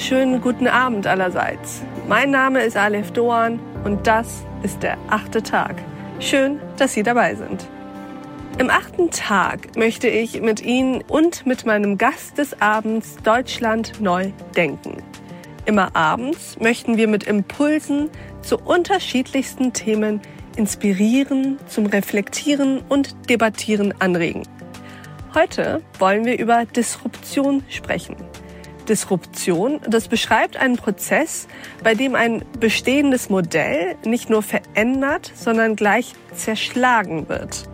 wunderschönen guten Abend allerseits. Mein Name ist Aleph Doan und das ist der achte Tag. Schön, dass Sie dabei sind. Im achten Tag möchte ich mit Ihnen und mit meinem Gast des Abends Deutschland neu denken. Immer abends möchten wir mit Impulsen zu unterschiedlichsten Themen inspirieren, zum Reflektieren und Debattieren anregen. Heute wollen wir über Disruption sprechen. Disruption, das beschreibt einen Prozess, bei dem ein bestehendes Modell nicht nur verändert, sondern gleich zerschlagen wird.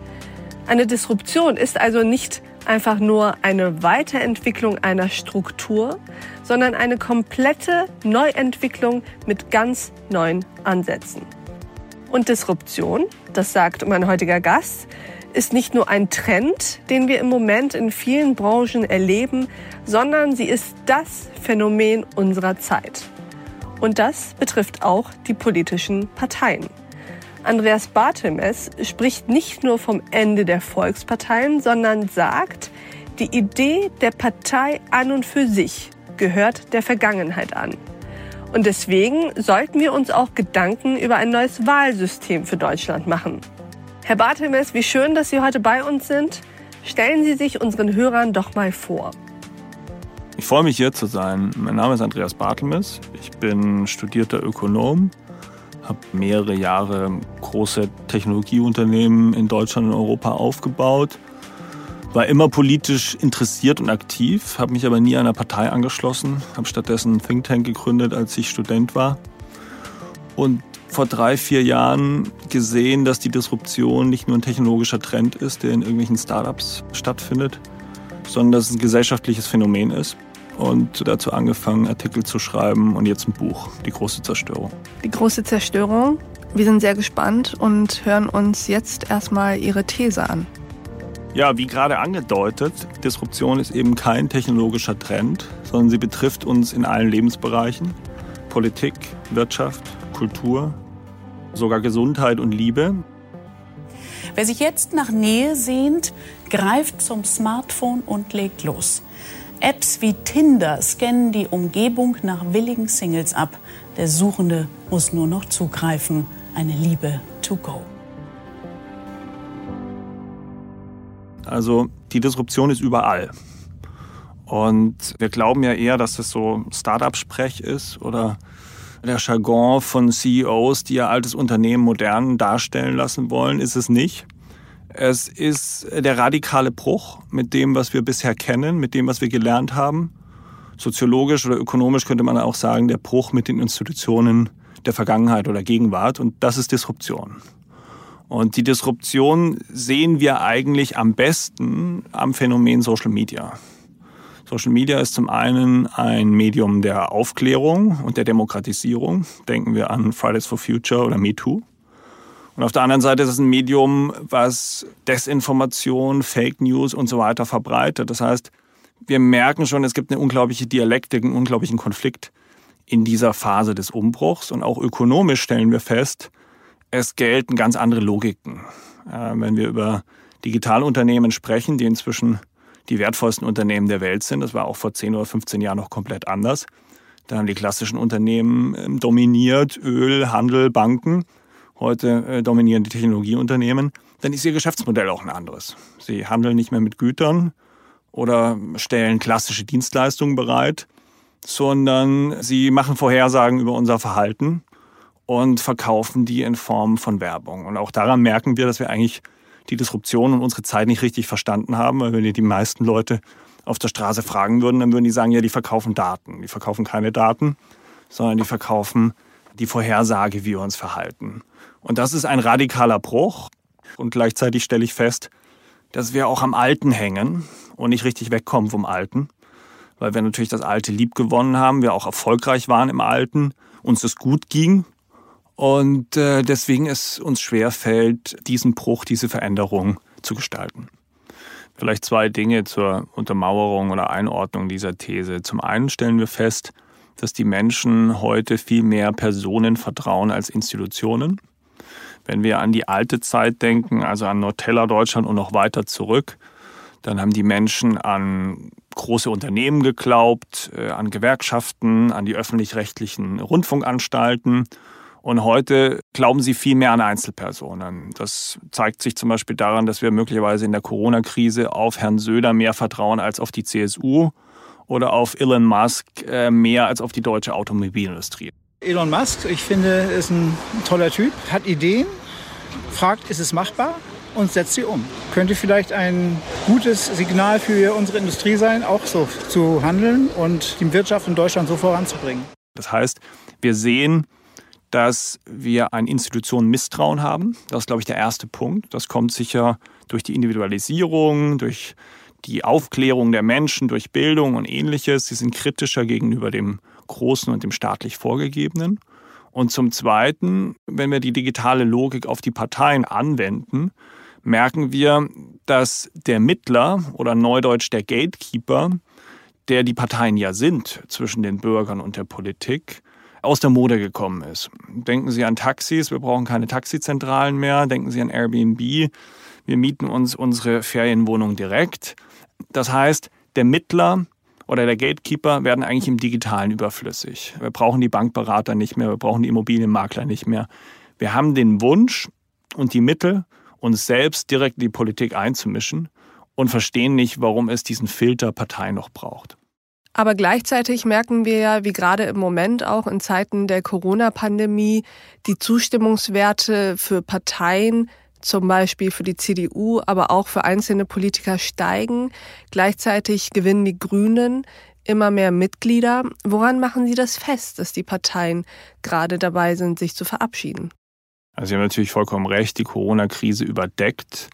Eine Disruption ist also nicht einfach nur eine Weiterentwicklung einer Struktur, sondern eine komplette Neuentwicklung mit ganz neuen Ansätzen. Und Disruption, das sagt mein heutiger Gast, ist nicht nur ein Trend, den wir im Moment in vielen Branchen erleben, sondern sie ist das Phänomen unserer Zeit. Und das betrifft auch die politischen Parteien. Andreas Bartelmes spricht nicht nur vom Ende der Volksparteien, sondern sagt, die Idee der Partei an und für sich gehört der Vergangenheit an. Und deswegen sollten wir uns auch Gedanken über ein neues Wahlsystem für Deutschland machen. Herr Bartelmes, wie schön, dass Sie heute bei uns sind. Stellen Sie sich unseren Hörern doch mal vor. Ich freue mich hier zu sein. Mein Name ist Andreas Bartelmes. Ich bin studierter Ökonom, habe mehrere Jahre große Technologieunternehmen in Deutschland und Europa aufgebaut, war immer politisch interessiert und aktiv, habe mich aber nie einer Partei angeschlossen, habe stattdessen einen Think Tank gegründet, als ich Student war. Und vor drei, vier Jahren gesehen, dass die Disruption nicht nur ein technologischer Trend ist, der in irgendwelchen Startups stattfindet, sondern dass es ein gesellschaftliches Phänomen ist. Und dazu angefangen, Artikel zu schreiben und jetzt ein Buch, Die große Zerstörung. Die große Zerstörung. Wir sind sehr gespannt und hören uns jetzt erstmal Ihre These an. Ja, wie gerade angedeutet, Disruption ist eben kein technologischer Trend, sondern sie betrifft uns in allen Lebensbereichen. Politik, Wirtschaft, Kultur, sogar Gesundheit und Liebe. Wer sich jetzt nach Nähe sehnt, greift zum Smartphone und legt los. Apps wie Tinder scannen die Umgebung nach willigen Singles ab. Der Suchende muss nur noch zugreifen. Eine Liebe to go. Also die Disruption ist überall. Und wir glauben ja eher, dass das so Start-up-Sprech ist oder der Jargon von CEOs, die ihr altes Unternehmen modern darstellen lassen wollen, ist es nicht. Es ist der radikale Bruch mit dem, was wir bisher kennen, mit dem, was wir gelernt haben. Soziologisch oder ökonomisch könnte man auch sagen, der Bruch mit den Institutionen der Vergangenheit oder Gegenwart. Und das ist Disruption. Und die Disruption sehen wir eigentlich am besten am Phänomen Social Media. Social Media ist zum einen ein Medium der Aufklärung und der Demokratisierung. Denken wir an Fridays for Future oder MeToo. Und auf der anderen Seite ist es ein Medium, was Desinformation, Fake News und so weiter verbreitet. Das heißt, wir merken schon, es gibt eine unglaubliche Dialektik, einen unglaublichen Konflikt in dieser Phase des Umbruchs. Und auch ökonomisch stellen wir fest, es gelten ganz andere Logiken. Äh, wenn wir über Digitalunternehmen sprechen, die inzwischen die wertvollsten Unternehmen der Welt sind. Das war auch vor 10 oder 15 Jahren noch komplett anders. Da haben die klassischen Unternehmen ähm, dominiert, Öl, Handel, Banken. Heute äh, dominieren die Technologieunternehmen. Dann ist ihr Geschäftsmodell auch ein anderes. Sie handeln nicht mehr mit Gütern oder stellen klassische Dienstleistungen bereit, sondern sie machen Vorhersagen über unser Verhalten und verkaufen die in Form von Werbung. Und auch daran merken wir, dass wir eigentlich die Disruption und unsere Zeit nicht richtig verstanden haben, weil wenn wir die meisten Leute auf der Straße fragen würden, dann würden die sagen, ja, die verkaufen Daten. Die verkaufen keine Daten, sondern die verkaufen die Vorhersage, wie wir uns verhalten. Und das ist ein radikaler Bruch. Und gleichzeitig stelle ich fest, dass wir auch am Alten hängen und nicht richtig wegkommen vom Alten. Weil wir natürlich das Alte lieb gewonnen haben, wir auch erfolgreich waren im Alten, uns es gut ging, und äh, deswegen es uns schwer fällt, diesen Bruch, diese Veränderung zu gestalten. Vielleicht zwei Dinge zur Untermauerung oder Einordnung dieser These. Zum einen stellen wir fest, dass die Menschen heute viel mehr Personen vertrauen als Institutionen. Wenn wir an die alte Zeit denken, also an Nutella Deutschland und noch weiter zurück, dann haben die Menschen an große Unternehmen geglaubt, äh, an Gewerkschaften, an die öffentlich-rechtlichen Rundfunkanstalten. Und heute glauben sie viel mehr an Einzelpersonen. Das zeigt sich zum Beispiel daran, dass wir möglicherweise in der Corona-Krise auf Herrn Söder mehr vertrauen als auf die CSU oder auf Elon Musk äh, mehr als auf die deutsche Automobilindustrie. Elon Musk, ich finde, ist ein toller Typ, hat Ideen, fragt, ist es machbar und setzt sie um. Könnte vielleicht ein gutes Signal für unsere Industrie sein, auch so zu handeln und die Wirtschaft in Deutschland so voranzubringen. Das heißt, wir sehen, dass wir ein Institutionenmisstrauen haben. Das ist, glaube ich, der erste Punkt. Das kommt sicher durch die Individualisierung, durch die Aufklärung der Menschen, durch Bildung und ähnliches. Sie sind kritischer gegenüber dem Großen und dem staatlich Vorgegebenen. Und zum Zweiten, wenn wir die digitale Logik auf die Parteien anwenden, merken wir, dass der Mittler oder neudeutsch der Gatekeeper, der die Parteien ja sind zwischen den Bürgern und der Politik, aus der Mode gekommen ist. Denken Sie an Taxis, wir brauchen keine Taxizentralen mehr. Denken Sie an Airbnb, wir mieten uns unsere Ferienwohnung direkt. Das heißt, der Mittler oder der Gatekeeper werden eigentlich im digitalen überflüssig. Wir brauchen die Bankberater nicht mehr, wir brauchen die Immobilienmakler nicht mehr. Wir haben den Wunsch und die Mittel, uns selbst direkt in die Politik einzumischen und verstehen nicht, warum es diesen Filter Partei noch braucht. Aber gleichzeitig merken wir ja, wie gerade im Moment auch in Zeiten der Corona-Pandemie, die Zustimmungswerte für Parteien zum Beispiel für die CDU, aber auch für einzelne Politiker steigen. Gleichzeitig gewinnen die Grünen immer mehr Mitglieder. Woran machen Sie das fest, dass die Parteien gerade dabei sind, sich zu verabschieden? Also Sie haben natürlich vollkommen recht, die Corona-Krise überdeckt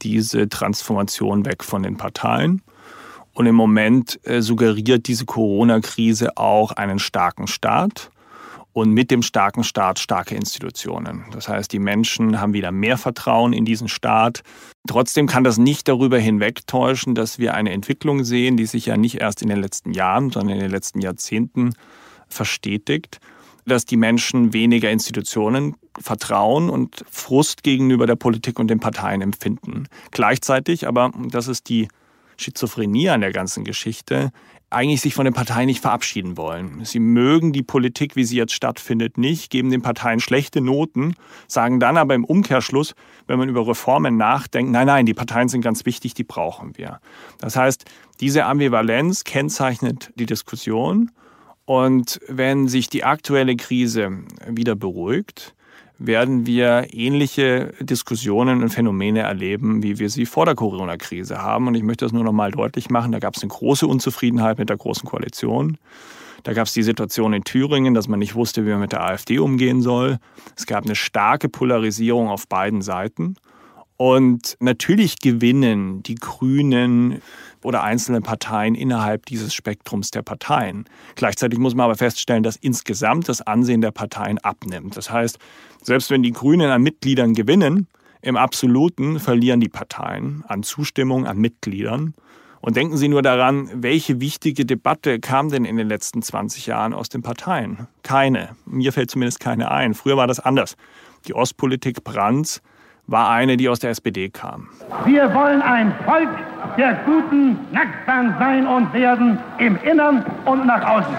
diese Transformation weg von den Parteien. Und im Moment äh, suggeriert diese Corona-Krise auch einen starken Staat und mit dem starken Staat starke Institutionen. Das heißt, die Menschen haben wieder mehr Vertrauen in diesen Staat. Trotzdem kann das nicht darüber hinwegtäuschen, dass wir eine Entwicklung sehen, die sich ja nicht erst in den letzten Jahren, sondern in den letzten Jahrzehnten verstetigt, dass die Menschen weniger Institutionen vertrauen und Frust gegenüber der Politik und den Parteien empfinden. Gleichzeitig aber, das ist die Schizophrenie an der ganzen Geschichte, eigentlich sich von den Parteien nicht verabschieden wollen. Sie mögen die Politik, wie sie jetzt stattfindet, nicht, geben den Parteien schlechte Noten, sagen dann aber im Umkehrschluss, wenn man über Reformen nachdenkt, nein, nein, die Parteien sind ganz wichtig, die brauchen wir. Das heißt, diese Ambivalenz kennzeichnet die Diskussion. Und wenn sich die aktuelle Krise wieder beruhigt, werden wir ähnliche Diskussionen und Phänomene erleben, wie wir sie vor der Corona-Krise haben. Und ich möchte das nur noch mal deutlich machen. Da gab es eine große Unzufriedenheit mit der Großen Koalition. Da gab es die Situation in Thüringen, dass man nicht wusste, wie man mit der AfD umgehen soll. Es gab eine starke Polarisierung auf beiden Seiten. Und natürlich gewinnen die Grünen oder einzelne Parteien innerhalb dieses Spektrums der Parteien. Gleichzeitig muss man aber feststellen, dass insgesamt das Ansehen der Parteien abnimmt. Das heißt, selbst wenn die Grünen an Mitgliedern gewinnen, im Absoluten verlieren die Parteien an Zustimmung, an Mitgliedern. Und denken Sie nur daran, welche wichtige Debatte kam denn in den letzten 20 Jahren aus den Parteien? Keine. Mir fällt zumindest keine ein. Früher war das anders. Die Ostpolitik Brandts war eine, die aus der SPD kam. Wir wollen ein Volk der guten Nachbarn sein und werden, im Innern und nach außen.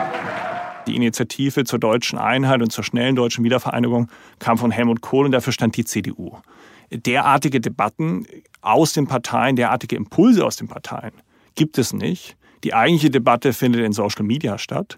Die Initiative zur deutschen Einheit und zur schnellen deutschen Wiedervereinigung kam von Helmut Kohl und dafür stand die CDU. Derartige Debatten aus den Parteien, derartige Impulse aus den Parteien gibt es nicht. Die eigentliche Debatte findet in Social Media statt.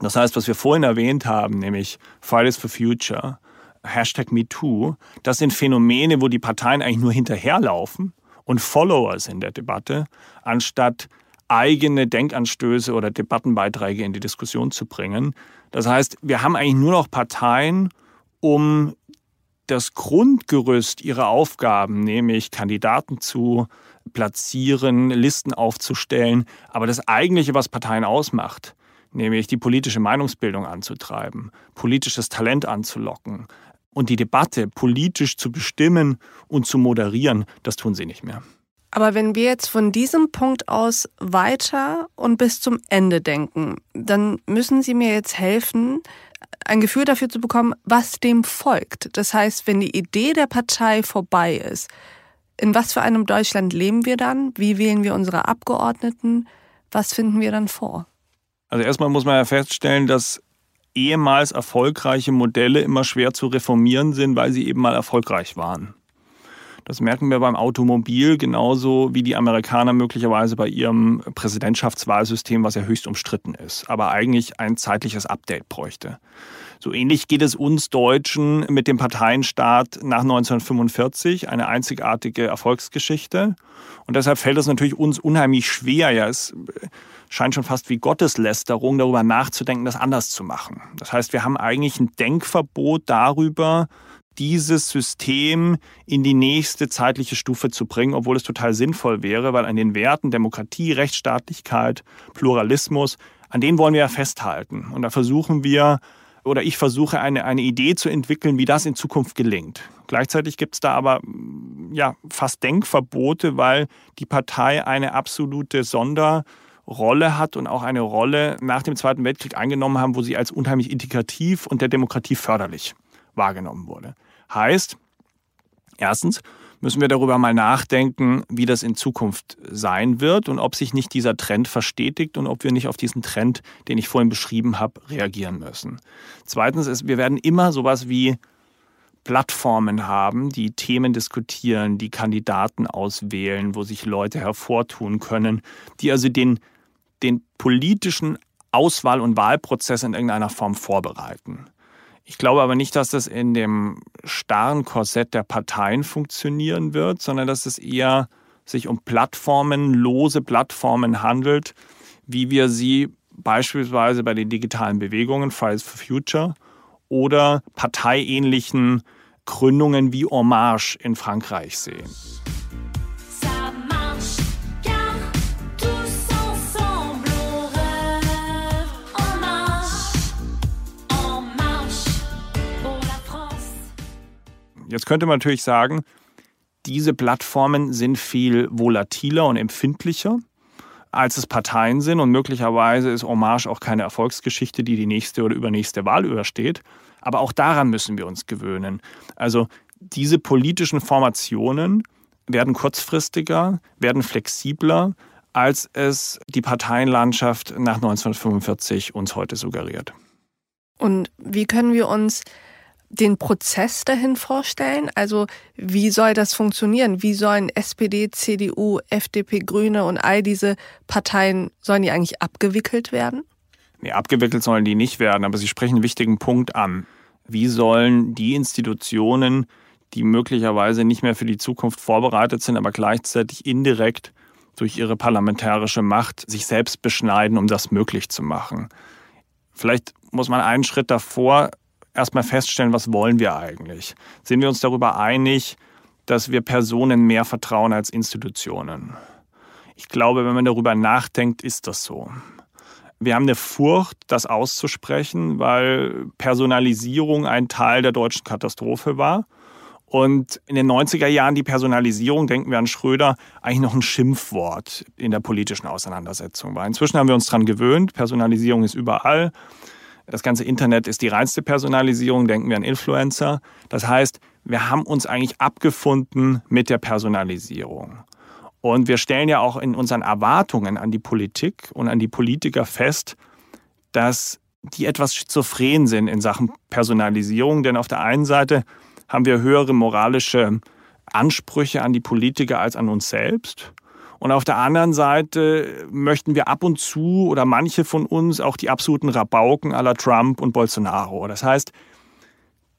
Das heißt, was wir vorhin erwähnt haben, nämlich Fridays for Future, Hashtag MeToo, das sind Phänomene, wo die Parteien eigentlich nur hinterherlaufen und Follower sind der Debatte, anstatt eigene Denkanstöße oder Debattenbeiträge in die Diskussion zu bringen. Das heißt, wir haben eigentlich nur noch Parteien, um das Grundgerüst ihrer Aufgaben, nämlich Kandidaten zu platzieren, Listen aufzustellen, aber das eigentliche, was Parteien ausmacht, nämlich die politische Meinungsbildung anzutreiben, politisches Talent anzulocken, und die Debatte politisch zu bestimmen und zu moderieren, das tun sie nicht mehr. Aber wenn wir jetzt von diesem Punkt aus weiter und bis zum Ende denken, dann müssen Sie mir jetzt helfen, ein Gefühl dafür zu bekommen, was dem folgt. Das heißt, wenn die Idee der Partei vorbei ist, in was für einem Deutschland leben wir dann? Wie wählen wir unsere Abgeordneten? Was finden wir dann vor? Also erstmal muss man ja feststellen, dass ehemals erfolgreiche Modelle immer schwer zu reformieren sind, weil sie eben mal erfolgreich waren. Das merken wir beim Automobil genauso wie die Amerikaner möglicherweise bei ihrem Präsidentschaftswahlsystem, was ja höchst umstritten ist, aber eigentlich ein zeitliches Update bräuchte. So ähnlich geht es uns Deutschen mit dem Parteienstaat nach 1945, eine einzigartige Erfolgsgeschichte. Und deshalb fällt es natürlich uns unheimlich schwer, ja, es scheint schon fast wie Gotteslästerung, darüber nachzudenken, das anders zu machen. Das heißt, wir haben eigentlich ein Denkverbot darüber, dieses System in die nächste zeitliche Stufe zu bringen, obwohl es total sinnvoll wäre, weil an den Werten Demokratie, Rechtsstaatlichkeit, Pluralismus, an denen wollen wir ja festhalten. Und da versuchen wir, oder ich versuche eine, eine Idee zu entwickeln, wie das in Zukunft gelingt. Gleichzeitig gibt es da aber ja, fast Denkverbote, weil die Partei eine absolute Sonderrolle hat und auch eine Rolle nach dem Zweiten Weltkrieg eingenommen haben, wo sie als unheimlich integrativ und der Demokratie förderlich wahrgenommen wurde. Heißt, erstens müssen wir darüber mal nachdenken, wie das in Zukunft sein wird und ob sich nicht dieser Trend verstetigt und ob wir nicht auf diesen Trend, den ich vorhin beschrieben habe, reagieren müssen. Zweitens ist, wir werden immer sowas wie Plattformen haben, die Themen diskutieren, die Kandidaten auswählen, wo sich Leute hervortun können, die also den, den politischen Auswahl- und Wahlprozess in irgendeiner Form vorbereiten. Ich glaube aber nicht, dass das in dem starren Korsett der Parteien funktionieren wird, sondern dass es eher sich um Plattformen, lose Plattformen handelt, wie wir sie beispielsweise bei den digitalen Bewegungen Fridays for Future oder parteiähnlichen Gründungen wie Hommage in Frankreich sehen. Jetzt könnte man natürlich sagen, diese Plattformen sind viel volatiler und empfindlicher, als es Parteien sind. Und möglicherweise ist Hommage auch keine Erfolgsgeschichte, die die nächste oder übernächste Wahl übersteht. Aber auch daran müssen wir uns gewöhnen. Also diese politischen Formationen werden kurzfristiger, werden flexibler, als es die Parteienlandschaft nach 1945 uns heute suggeriert. Und wie können wir uns den Prozess dahin vorstellen? Also wie soll das funktionieren? Wie sollen SPD, CDU, FDP, Grüne und all diese Parteien, sollen die eigentlich abgewickelt werden? Nee, abgewickelt sollen die nicht werden, aber Sie sprechen einen wichtigen Punkt an. Wie sollen die Institutionen, die möglicherweise nicht mehr für die Zukunft vorbereitet sind, aber gleichzeitig indirekt durch ihre parlamentarische Macht sich selbst beschneiden, um das möglich zu machen? Vielleicht muss man einen Schritt davor erstmal feststellen, was wollen wir eigentlich? Sind wir uns darüber einig, dass wir Personen mehr vertrauen als Institutionen? Ich glaube, wenn man darüber nachdenkt, ist das so. Wir haben eine Furcht, das auszusprechen, weil Personalisierung ein Teil der deutschen Katastrophe war. Und in den 90er Jahren die Personalisierung, denken wir an Schröder, eigentlich noch ein Schimpfwort in der politischen Auseinandersetzung war. Inzwischen haben wir uns daran gewöhnt, Personalisierung ist überall. Das ganze Internet ist die reinste Personalisierung, denken wir an Influencer. Das heißt, wir haben uns eigentlich abgefunden mit der Personalisierung. Und wir stellen ja auch in unseren Erwartungen an die Politik und an die Politiker fest, dass die etwas schizophren sind in Sachen Personalisierung. Denn auf der einen Seite haben wir höhere moralische Ansprüche an die Politiker als an uns selbst. Und auf der anderen Seite möchten wir ab und zu oder manche von uns auch die absoluten Rabauken aller Trump und Bolsonaro. Das heißt,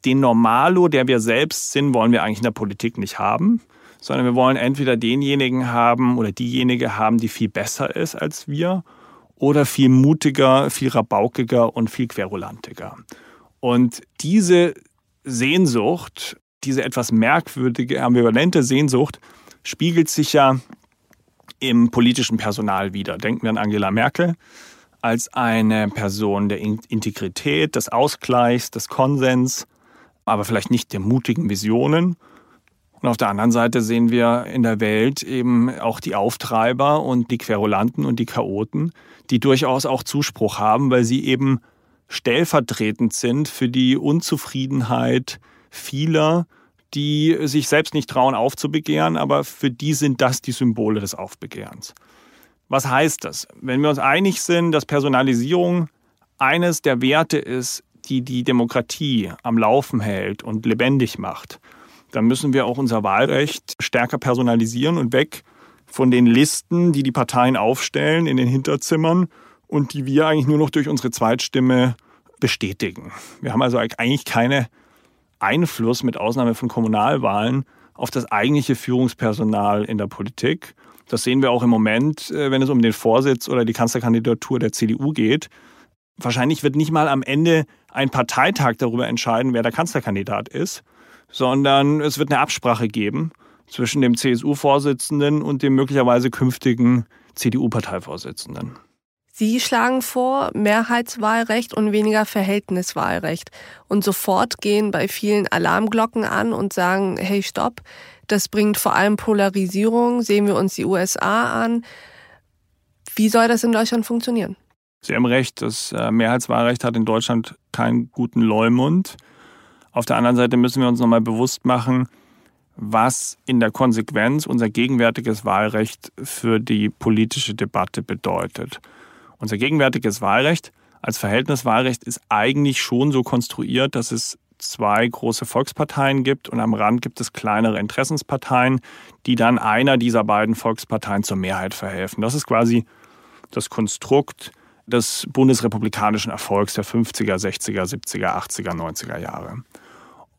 den Normalo, der wir selbst sind, wollen wir eigentlich in der Politik nicht haben, sondern wir wollen entweder denjenigen haben oder diejenige haben, die viel besser ist als wir oder viel mutiger, viel rabaukiger und viel querulantiger. Und diese Sehnsucht, diese etwas merkwürdige, ambivalente Sehnsucht, spiegelt sich ja im politischen Personal wieder. Denken wir an Angela Merkel als eine Person der Integrität, des Ausgleichs, des Konsens, aber vielleicht nicht der mutigen Visionen. Und auf der anderen Seite sehen wir in der Welt eben auch die Auftreiber und die Querulanten und die Chaoten, die durchaus auch Zuspruch haben, weil sie eben stellvertretend sind für die Unzufriedenheit vieler, die sich selbst nicht trauen aufzubegehren, aber für die sind das die Symbole des Aufbegehrens. Was heißt das? Wenn wir uns einig sind, dass Personalisierung eines der Werte ist, die die Demokratie am Laufen hält und lebendig macht, dann müssen wir auch unser Wahlrecht stärker personalisieren und weg von den Listen, die die Parteien aufstellen in den Hinterzimmern und die wir eigentlich nur noch durch unsere Zweitstimme bestätigen. Wir haben also eigentlich keinen Einfluss, mit Ausnahme von Kommunalwahlen, auf das eigentliche Führungspersonal in der Politik. Das sehen wir auch im Moment, äh, wenn es um den Vorsitz oder die Kanzlerkandidatur der CDU geht. Wahrscheinlich wird nicht mal am Ende ein Parteitag darüber entscheiden, wer der Kanzlerkandidat ist, sondern es wird eine Absprache geben zwischen dem CSU-Vorsitzenden und dem möglicherweise künftigen CDU-Parteivorsitzenden. Sie schlagen vor Mehrheitswahlrecht und weniger Verhältniswahlrecht. Und sofort gehen bei vielen Alarmglocken an und sagen, hey, stopp, das bringt vor allem Polarisierung. Sehen wir uns die USA an. Wie soll das in Deutschland funktionieren? Sie haben recht, das äh, Mehrheitswahlrecht hat in Deutschland keinen guten Leumund. Auf der anderen Seite müssen wir uns nochmal bewusst machen, was in der Konsequenz unser gegenwärtiges Wahlrecht für die politische Debatte bedeutet. Unser gegenwärtiges Wahlrecht als Verhältniswahlrecht ist eigentlich schon so konstruiert, dass es zwei große Volksparteien gibt und am Rand gibt es kleinere Interessensparteien, die dann einer dieser beiden Volksparteien zur Mehrheit verhelfen. Das ist quasi das Konstrukt des bundesrepublikanischen Erfolgs der 50er, 60er, 70er, 80er, 90er Jahre.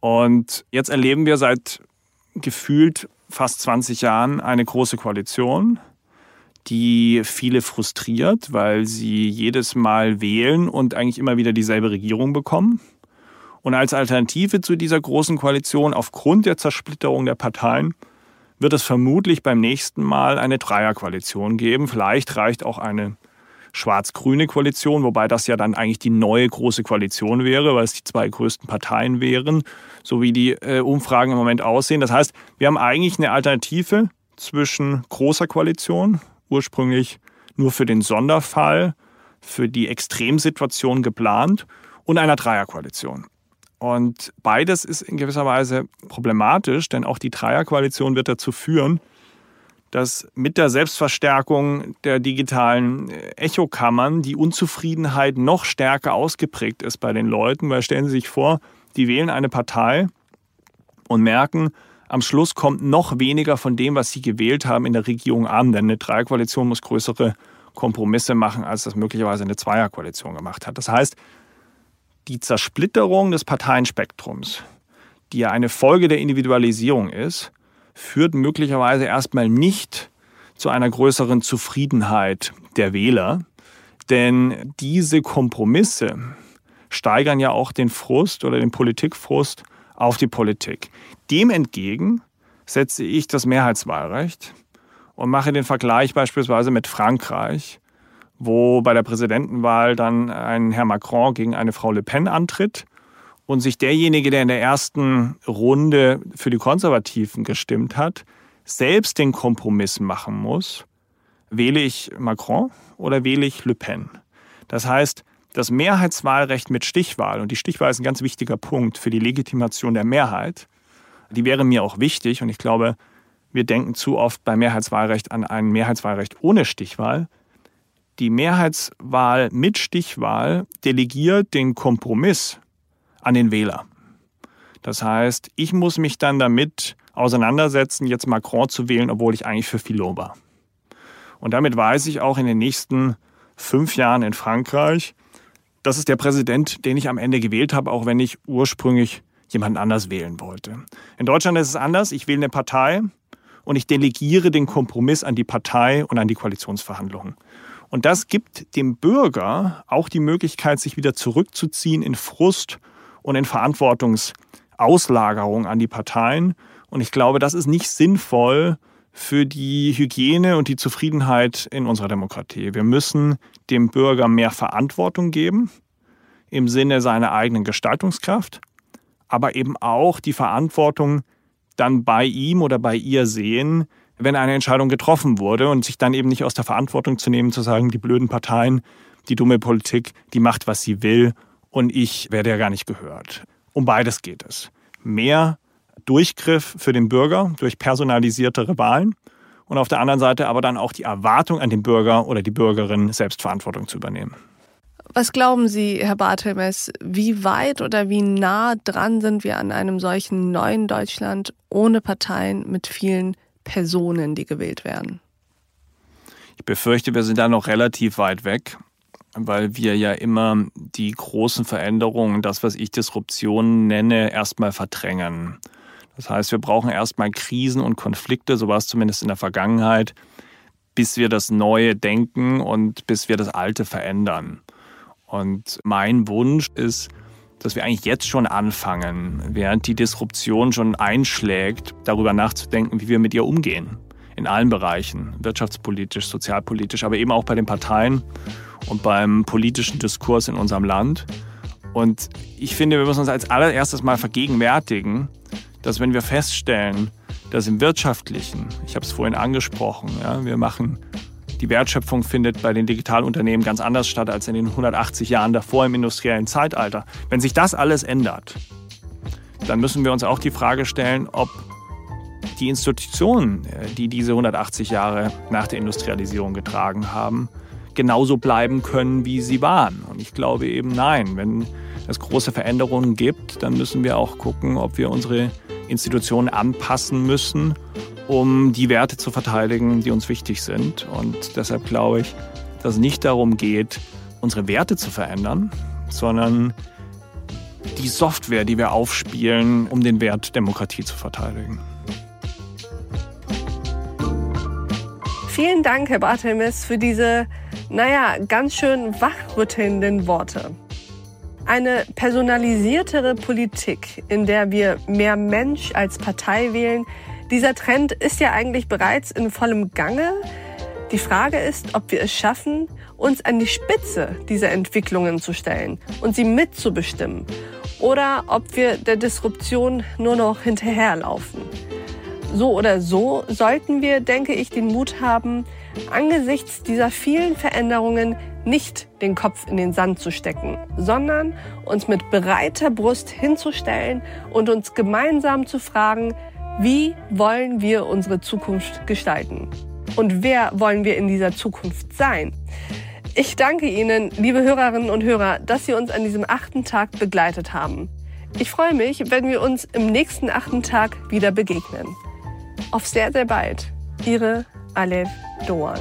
Und jetzt erleben wir seit gefühlt fast 20 Jahren eine große Koalition, die viele frustriert, weil sie jedes Mal wählen und eigentlich immer wieder dieselbe Regierung bekommen. Und als Alternative zu dieser großen Koalition, aufgrund der Zersplitterung der Parteien, wird es vermutlich beim nächsten Mal eine Dreierkoalition geben. Vielleicht reicht auch eine schwarz-grüne Koalition, wobei das ja dann eigentlich die neue große Koalition wäre, weil es die zwei größten Parteien wären, so wie die äh, Umfragen im Moment aussehen. Das heißt, wir haben eigentlich eine Alternative zwischen großer Koalition, ursprünglich nur für den Sonderfall, für die Extremsituation geplant und einer Dreierkoalition. Und beides ist in gewisser Weise problematisch, denn auch die Dreierkoalition wird dazu führen, dass mit der Selbstverstärkung der digitalen Echokammern die Unzufriedenheit noch stärker ausgeprägt ist bei den Leuten, weil stellen Sie sich vor, die wählen eine Partei und merken, am Schluss kommt noch weniger von dem, was sie gewählt haben, in der Regierung an. Denn eine Dreierkoalition muss größere Kompromisse machen, als das möglicherweise eine Zweierkoalition gemacht hat. Das heißt, die Zersplitterung des Parteienspektrums, die ja eine Folge der Individualisierung ist, führt möglicherweise erstmal nicht zu einer größeren Zufriedenheit der Wähler. Denn diese Kompromisse steigern ja auch den Frust oder den Politikfrust auf die Politik. Dem entgegen setze ich das Mehrheitswahlrecht und mache den Vergleich beispielsweise mit Frankreich, wo bei der Präsidentenwahl dann ein Herr Macron gegen eine Frau Le Pen antritt und sich derjenige, der in der ersten Runde für die Konservativen gestimmt hat, selbst den Kompromiss machen muss, wähle ich Macron oder wähle ich Le Pen. Das heißt, das Mehrheitswahlrecht mit Stichwahl, und die Stichwahl ist ein ganz wichtiger Punkt für die Legitimation der Mehrheit, die wäre mir auch wichtig und ich glaube, wir denken zu oft beim Mehrheitswahlrecht an ein Mehrheitswahlrecht ohne Stichwahl. Die Mehrheitswahl mit Stichwahl delegiert den Kompromiss an den Wähler. Das heißt, ich muss mich dann damit auseinandersetzen, jetzt Macron zu wählen, obwohl ich eigentlich für Philot war. Und damit weiß ich auch in den nächsten fünf Jahren in Frankreich, das ist der Präsident, den ich am Ende gewählt habe, auch wenn ich ursprünglich jemand anders wählen wollte. In Deutschland ist es anders. Ich wähle eine Partei und ich delegiere den Kompromiss an die Partei und an die Koalitionsverhandlungen. Und das gibt dem Bürger auch die Möglichkeit, sich wieder zurückzuziehen in Frust und in Verantwortungsauslagerung an die Parteien. Und ich glaube, das ist nicht sinnvoll für die Hygiene und die Zufriedenheit in unserer Demokratie. Wir müssen dem Bürger mehr Verantwortung geben im Sinne seiner eigenen Gestaltungskraft aber eben auch die Verantwortung dann bei ihm oder bei ihr sehen, wenn eine Entscheidung getroffen wurde und sich dann eben nicht aus der Verantwortung zu nehmen, zu sagen, die blöden Parteien, die dumme Politik, die macht, was sie will und ich werde ja gar nicht gehört. Um beides geht es. Mehr Durchgriff für den Bürger durch personalisiertere Wahlen und auf der anderen Seite aber dann auch die Erwartung an den Bürger oder die Bürgerin, Selbstverantwortung zu übernehmen. Was glauben Sie, Herr Bartelmess, wie weit oder wie nah dran sind wir an einem solchen neuen Deutschland ohne Parteien mit vielen Personen, die gewählt werden? Ich befürchte, wir sind da noch relativ weit weg, weil wir ja immer die großen Veränderungen, das, was ich Disruption nenne, erstmal verdrängen. Das heißt, wir brauchen erstmal Krisen und Konflikte, so war es zumindest in der Vergangenheit, bis wir das Neue denken und bis wir das Alte verändern. Und mein Wunsch ist, dass wir eigentlich jetzt schon anfangen, während die Disruption schon einschlägt, darüber nachzudenken, wie wir mit ihr umgehen. In allen Bereichen, wirtschaftspolitisch, sozialpolitisch, aber eben auch bei den Parteien und beim politischen Diskurs in unserem Land. Und ich finde, wir müssen uns als allererstes mal vergegenwärtigen, dass wenn wir feststellen, dass im wirtschaftlichen, ich habe es vorhin angesprochen, ja, wir machen die Wertschöpfung findet bei den Digitalunternehmen ganz anders statt als in den 180 Jahren davor im industriellen Zeitalter. Wenn sich das alles ändert, dann müssen wir uns auch die Frage stellen, ob die Institutionen, äh, die diese 180 Jahre nach der Industrialisierung getragen haben, genauso bleiben können, wie sie waren. Und ich glaube eben nein. Wenn es große Veränderungen gibt, dann müssen wir auch gucken, ob wir unsere Institutionen anpassen müssen, um die Werte zu verteidigen, die uns wichtig sind. Und deshalb glaube ich, dass es nicht darum geht, unsere Werte zu verändern, sondern die Software, die wir aufspielen, um den Wert Demokratie zu verteidigen. Vielen Dank, Herr Bartelmes, für diese, naja, ganz schön wachrüttelnden Worte. Eine personalisiertere Politik, in der wir mehr Mensch als Partei wählen, dieser Trend ist ja eigentlich bereits in vollem Gange. Die Frage ist, ob wir es schaffen, uns an die Spitze dieser Entwicklungen zu stellen und sie mitzubestimmen oder ob wir der Disruption nur noch hinterherlaufen. So oder so sollten wir, denke ich, den Mut haben, angesichts dieser vielen Veränderungen nicht den Kopf in den Sand zu stecken, sondern uns mit breiter Brust hinzustellen und uns gemeinsam zu fragen, wie wollen wir unsere Zukunft gestalten? Und wer wollen wir in dieser Zukunft sein? Ich danke Ihnen, liebe Hörerinnen und Hörer, dass Sie uns an diesem achten Tag begleitet haben. Ich freue mich, wenn wir uns im nächsten achten Tag wieder begegnen. Auf sehr, sehr bald. Ihre Aleph Doan.